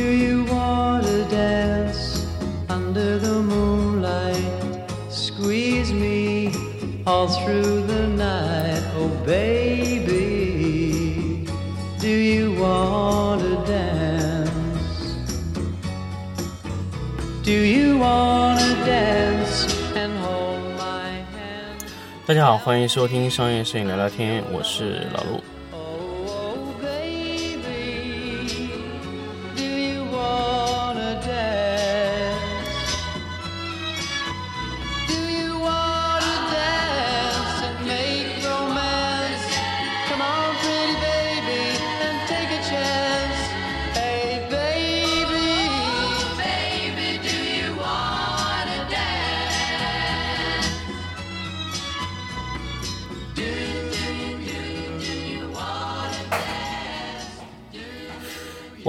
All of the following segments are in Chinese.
Do you wanna dance under the moonlight? Squeeze me all through the night, oh baby. Do you wanna dance? Do you wanna dance and hold my hand? 大家好，欢迎收听商业摄影聊聊天，我是老陆。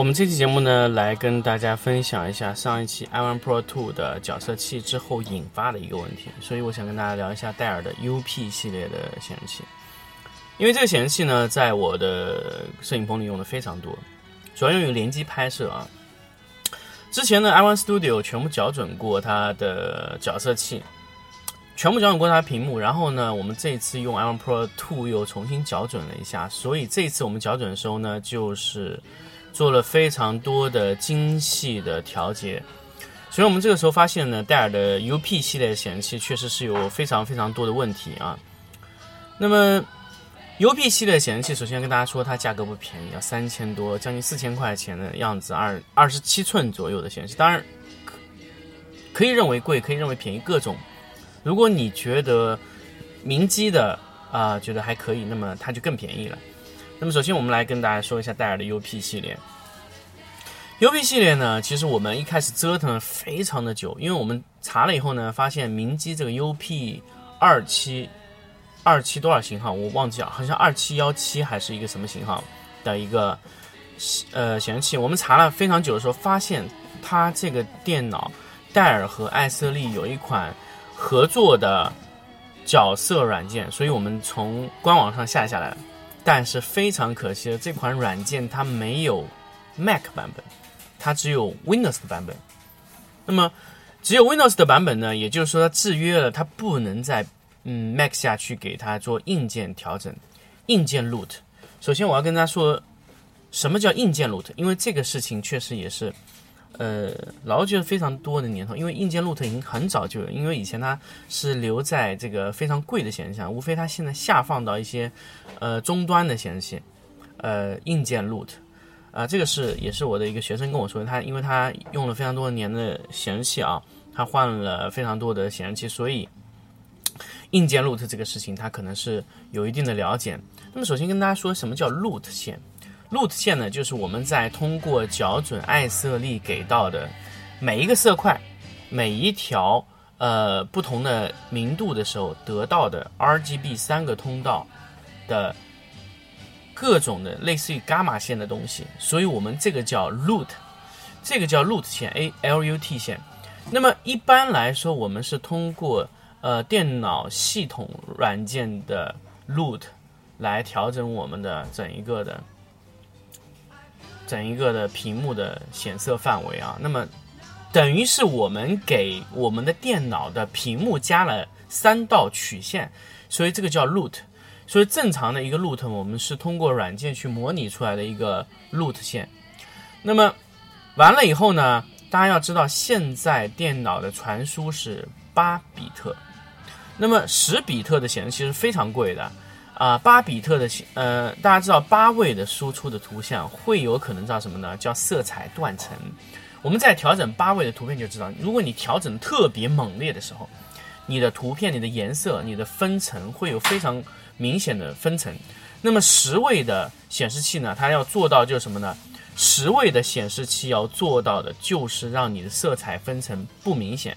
我们这期节目呢，来跟大家分享一下上一期 iOne Pro 2的角色器之后引发的一个问题，所以我想跟大家聊一下戴尔的 UP 系列的显示器。因为这个显示器呢，在我的摄影棚里用的非常多，主要用于联机拍摄啊。之前呢，iOne Studio 全部校准过它的角色器，全部校准过它的屏幕，然后呢，我们这次用 iOne Pro 2又重新校准了一下，所以这次我们校准的时候呢，就是做了非常多的精细的调节。所以我们这个时候发现呢，戴尔的 UP 系列显示器确实是有非常非常多的问题啊。那么 UP 系列显示器，首先跟大家说，它价格不便宜，要三千多，将近四千块钱的样子，二二十七寸左右的显示器，当然可可以认为贵，可以认为便宜，各种。如果你觉得明基的啊、觉得还可以，那么它就更便宜了。那么首先我们来跟大家说一下戴尔的 UP 系列。UP 系列呢，其实我们一开始折腾了非常的久，因为我们查了以后呢，发现明基这个 UP 二七二七多少型号我忘记了，好像二七幺七还是一个什么型号的一个呃显示器。我们查了非常久的时候，发现它这个电脑戴尔和艾瑟利有一款合作的角色软件，所以我们从官网上下下来了。但是非常可惜的，这款软件它没有 Mac 版本，它只有 Windows 的版本。那么只有 Windows 的版本呢，也就是说它制约了，它不能在嗯 Mac 下去给它做硬件调整、硬件 root。首先我要跟大家说，什么叫硬件 root？因为这个事情确实也是。呃，老觉得非常多的年头，因为硬件 root 已经很早就有，因为以前它是留在这个非常贵的显示器上，无非它现在下放到一些呃终端的显示器，呃硬件 root，啊、这个是也是我的一个学生跟我说，他因为他用了非常多年的显示器啊，他换了非常多的显示器，所以硬件 root 这个事情他可能是有一定的了解。那么首先跟大家说什么叫 root 线。Root 线呢，就是我们在通过校准爱瑟丽给到的每一个色块、每一条呃不同的明度的时候得到的 RGB 三个通道的各种的类似于伽马线的东西，所以我们这个叫 root，这个叫 root 线 A L U T 线。那么一般来说，我们是通过呃电脑系统软件的 root 来调整我们的整一个的。整一个的屏幕的显色范围啊，那么等于是我们给我们的电脑的屏幕加了三道曲线，所以这个叫 root。所以正常的一个 root，我们是通过软件去模拟出来的一个 root 线。那么完了以后呢，大家要知道，现在电脑的传输是八比特，那么十比特的显示器是非常贵的。啊，八比特的呃，大家知道八位的输出的图像会有可能叫什么呢？叫色彩断层。我们在调整八位的图片就知道，如果你调整特别猛烈的时候，你的图片、你的颜色、你的分层会有非常明显的分层。那么十位的显示器呢，它要做到就是什么呢？十位的显示器要做到的就是让你的色彩分层不明显。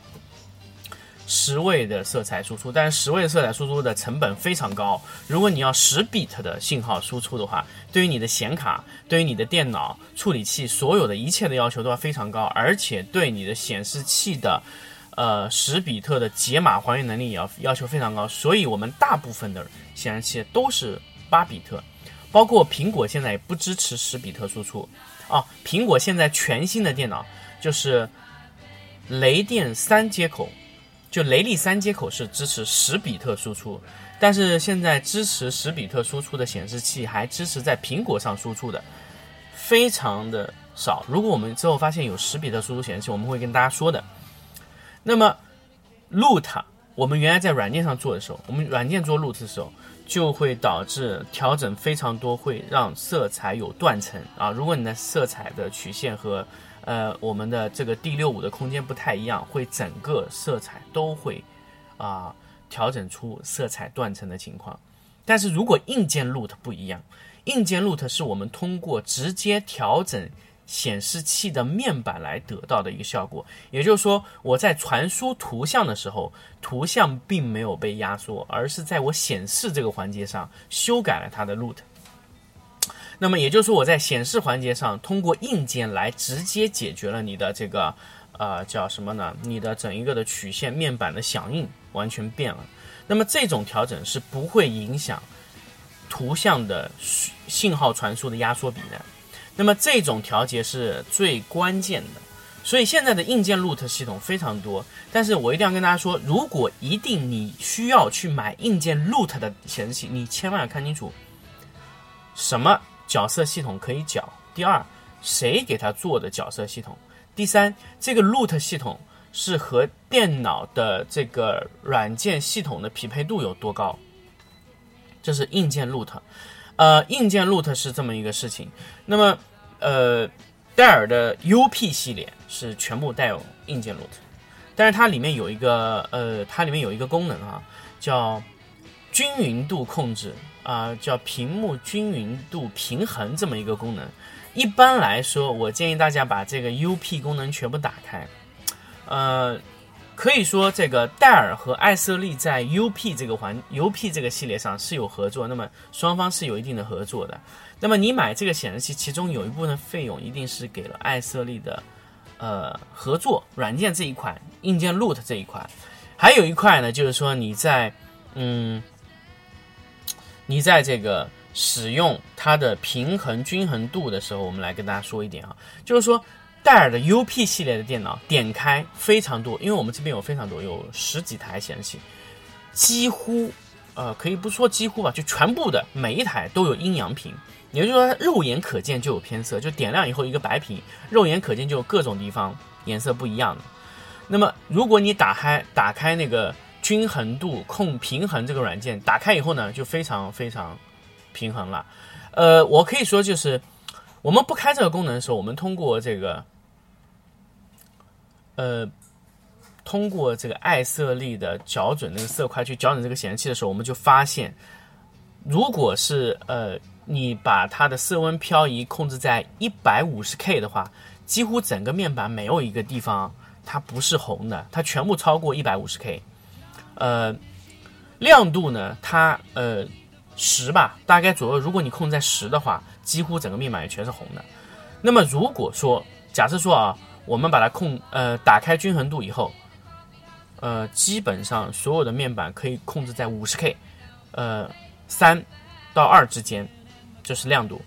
十位的色彩输出，但是十位的色彩输出的成本非常高。如果你要十 bit 的信号输出的话，对于你的显卡、对于你的电脑处理器所有的一切的要求都要非常高，而且对你的显示器的呃十比特的解码还原能力也要要求非常高。所以我们大部分的显示器都是八比特。包括苹果现在也不支持十比特输出啊。苹果现在全新的电脑就是雷电三接口，就雷利三接口是支持十比特输出，但是现在支持十比特输出的显示器还支持在苹果上输出的，非常的少。如果我们之后发现有十比特输出显示器，我们会跟大家说的。那么，Loot，我们原来在软件上做的时候，我们软件做 Loot 的时候。就会导致调整非常多，会让色彩有断层啊。如果你的色彩的曲线和呃我们的这个 D 六五的空间不太一样，会整个色彩都会啊调整出色彩断层的情况。但是如果硬件 Loot 不一样，硬件 Loot 是我们通过直接调整。显示器的面板来得到的一个效果，也就是说，我在传输图像的时候，图像并没有被压缩，而是在我显示这个环节上修改了它的 LUT。那么也就是说，我在显示环节上通过硬件来直接解决了你的这个呃叫什么呢？你的整一个的曲线面板的响应完全变了。那么这种调整是不会影响图像的信号传输的压缩比的。那么这种调节是最关键的，所以现在的硬件 ROOT 系统非常多，但是我一定要跟大家说，如果一定你需要去买硬件 ROOT 的显示器，你千万要看清楚什么角色系统可以缴。第二，谁给他做的角色系统？第三，这个 LUT 系统是和电脑的这个软件系统的匹配度有多高？这是硬件 root，。呃，硬件 root 是这么一个事情。那么，呃，戴尔的 UP 系列是全部带有硬件 root，但是它里面有一个呃，它里面有一个功能啊，叫均匀度控制啊，叫屏幕均匀度平衡这么一个功能。一般来说，我建议大家把这个 UP 功能全部打开，呃。可以说，这个戴尔和艾瑟利在 UP 这个环 UP 这个系列上是有合作，那么双方是有一定的合作的。那么你买这个显示器，其中有一部分费用一定是给了艾瑟利的，呃，合作软件这一块，硬件 Root 这一块，还有一块呢，就是说你在，嗯，你在这个使用它的平衡均衡度的时候，我们来跟大家说一点啊，就是说。戴尔的 UP 系列的电脑点开非常多，因为我们这边有非常多，有十几台显示器，几乎，呃，可以不说几乎吧，就全部的每一台都有阴阳屏，也就是说肉眼可见就有偏色，就点亮以后一个白屏，肉眼可见就有各种地方颜色不一样的。那么如果你打开打开那个均衡度控平衡这个软件，打开以后呢，就非常非常平衡了。呃，我可以说就是我们不开这个功能的时候，我们通过这个。呃，通过这个艾瑟利的校准那个色块去校准这个显示器的时候，我们就发现，如果是呃你把它的色温漂移控制在一百五十 K 的话，几乎整个面板没有一个地方它不是红的，它全部超过一百五十 K。呃，亮度呢，它呃十吧，大概左右。如果你控制在十的话，几乎整个面板也全是红的。那么如果说假设说啊。我们把它控呃打开均衡度以后，呃基本上所有的面板可以控制在五十 K，呃三到二之间，就是亮度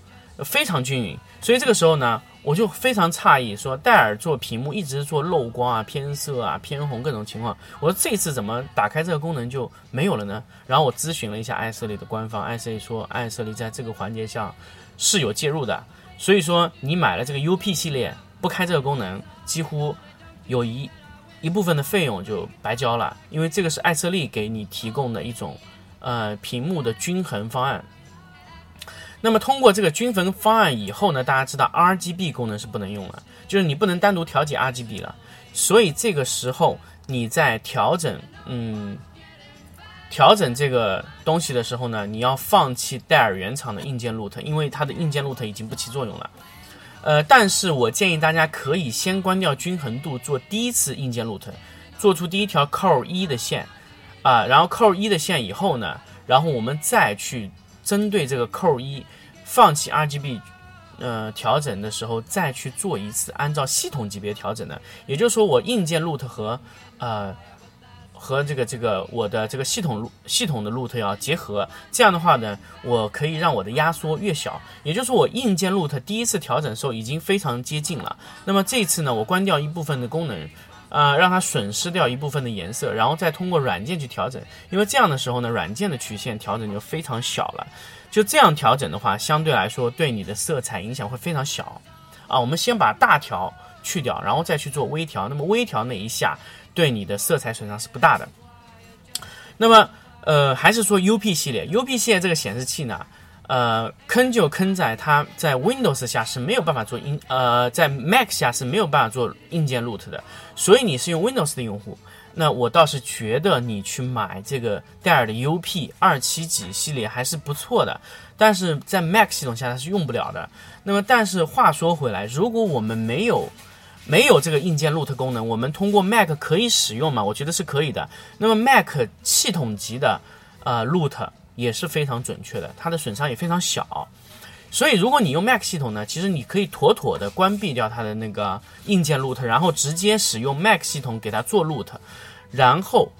非常均匀。所以这个时候呢，我就非常诧异，说戴尔做屏幕一直做漏光啊、偏色啊、偏红各种情况，我说这次怎么打开这个功能就没有了呢？然后我咨询了一下爱色丽的官方，爱色丽说爱色丽在这个环节上是有介入的，所以说你买了这个 UP 系列。不开这个功能，几乎有一一部分的费用就白交了，因为这个是爱色丽给你提供的一种呃屏幕的均衡方案。那么通过这个均衡方案以后呢，大家知道 RGB 功能是不能用了，就是你不能单独调节 RGB 了。所以这个时候你在调整嗯调整这个东西的时候呢，你要放弃戴尔原厂的硬件 LUT，因为它的硬件 LUT 已经不起作用了。呃，但是我建议大家可以先关掉均衡度，做第一次硬件 LUT，做出第一条 Core 一的线，啊，然后 Core 一的线以后呢，然后我们再去针对这个扣一放弃 RGB，呃，调整的时候再去做一次按照系统级别调整的，也就是说我硬件 LUT 和呃和这个这个我的这个系统系统的 root 要结合，这样的话呢，我可以让我的压缩越小，也就是说我硬件 root 第一次调整的时候已经非常接近了。那么这次呢，我关掉一部分的功能，呃，让它损失掉一部分的颜色，然后再通过软件去调整，因为这样的时候呢，软件的曲线调整就非常小了。就这样调整的话，相对来说对你的色彩影响会非常小。啊，我们先把大调去掉，然后再去做微调。那么微调那一下。对你的色彩损伤是不大的。那么，呃，还是说 UP 系列，UP 系列这个显示器呢，呃，坑就坑在它在 Windows 下是没有办法做硬，呃，在 Mac 下是没有办法做硬件 root 的。所以你是用 Windows 的用户，那我倒是觉得你去买这个戴尔的 UP 二七几系列还是不错的。但是在 Mac 系统下它是用不了的。那么，但是话说回来，如果我们没有没有这个硬件 root 功能，我们通过 Mac 可以使用吗？我觉得是可以的。那么 Mac 系统级的呃 root 也是非常准确的，它的损伤也非常小。所以如果你用 Mac 系统呢，其实你可以妥妥的关闭掉它的那个硬件 root，然后直接使用 Mac 系统给它做 root，然后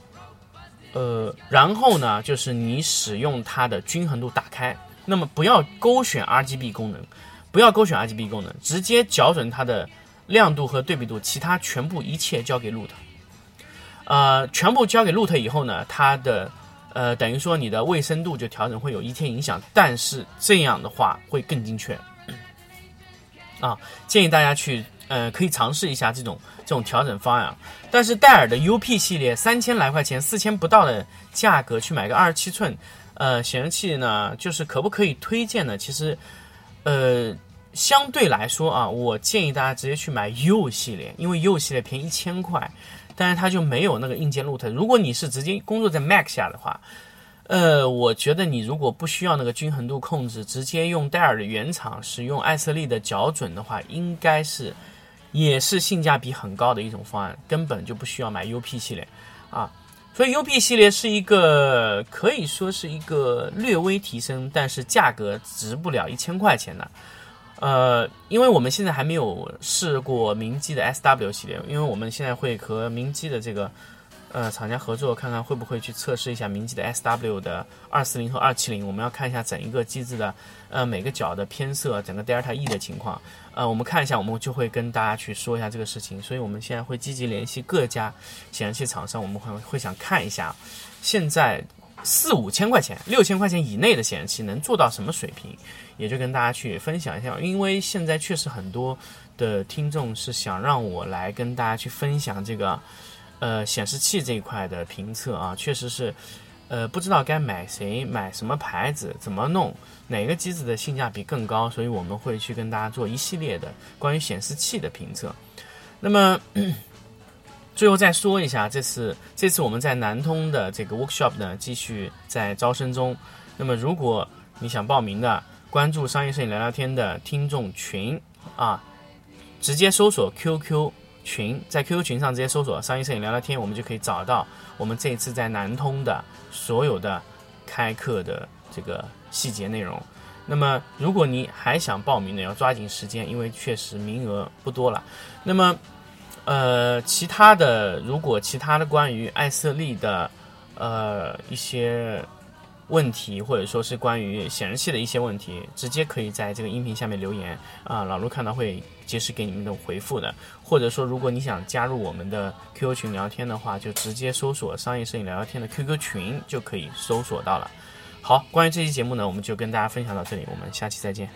呃，然后呢就是你使用它的均衡度打开，那么不要勾选 RGB 功能，不要勾选 RGB 功能，直接校准它的。亮度和对比度，其他全部一切交给 root，呃，全部交给 root 以后呢，它的呃等于说你的卫生度就调整会有一天影响，但是这样的话会更精确，啊，建议大家去呃可以尝试一下这种这种调整方案。但是戴尔的 UP 系列三千来块钱，四千不到的价格去买个二十七寸呃显示器呢，就是可不可以推荐呢？其实，呃。相对来说啊，我建议大家直接去买 U 系列，因为 U 系列便宜一千块，但是它就没有那个硬件 root。如果你是直接工作在 Mac 下的话，呃，我觉得你如果不需要那个均衡度控制，直接用戴尔的原厂使用艾瑟利的校准的话，应该是也是性价比很高的一种方案，根本就不需要买 UP 系列啊。所以 UP 系列是一个可以说是一个略微提升，但是价格值不了一千块钱的。呃，因为我们现在还没有试过明基的 SW 系列，因为我们现在会和明基的这个呃厂家合作，看看会不会去测试一下明基的 SW 的二四零和二七零。我们要看一下整一个机子的呃每个角的偏色，整个 Delta E 的情况。呃，我们看一下，我们就会跟大家去说一下这个事情。所以我们现在会积极联系各家显示器厂商，我们会会想看一下现在。四五千块钱、六千块钱以内的显示器能做到什么水平？也就跟大家去分享一下。因为现在确实很多的听众是想让我来跟大家去分享这个，呃，显示器这一块的评测啊，确实是，呃，不知道该买谁、买什么牌子、怎么弄，哪个机子的性价比更高，所以我们会去跟大家做一系列的关于显示器的评测。那么。最后再说一下，这次这次我们在南通的这个 workshop 呢，继续在招生中。那么如果你想报名的，关注商业摄影聊聊天的听众群啊，直接搜索 QQ 群，在 QQ 群上直接搜索商业摄影聊聊天，我们就可以找到我们这次在南通的所有的开课的这个细节内容。那么如果你还想报名的，要抓紧时间，因为确实名额不多了。那么。呃，其他的，如果其他的关于艾瑟利的，呃，一些问题，或者说是关于显示器的一些问题，直接可以在这个音频下面留言啊，老卢看到会及时给你们的回复的。或者说，如果你想加入我们的 QQ 群聊天的话，就直接搜索商业摄影聊聊天的 QQ 群就可以搜索到了。好，关于这期节目呢，我们就跟大家分享到这里，我们下期再见。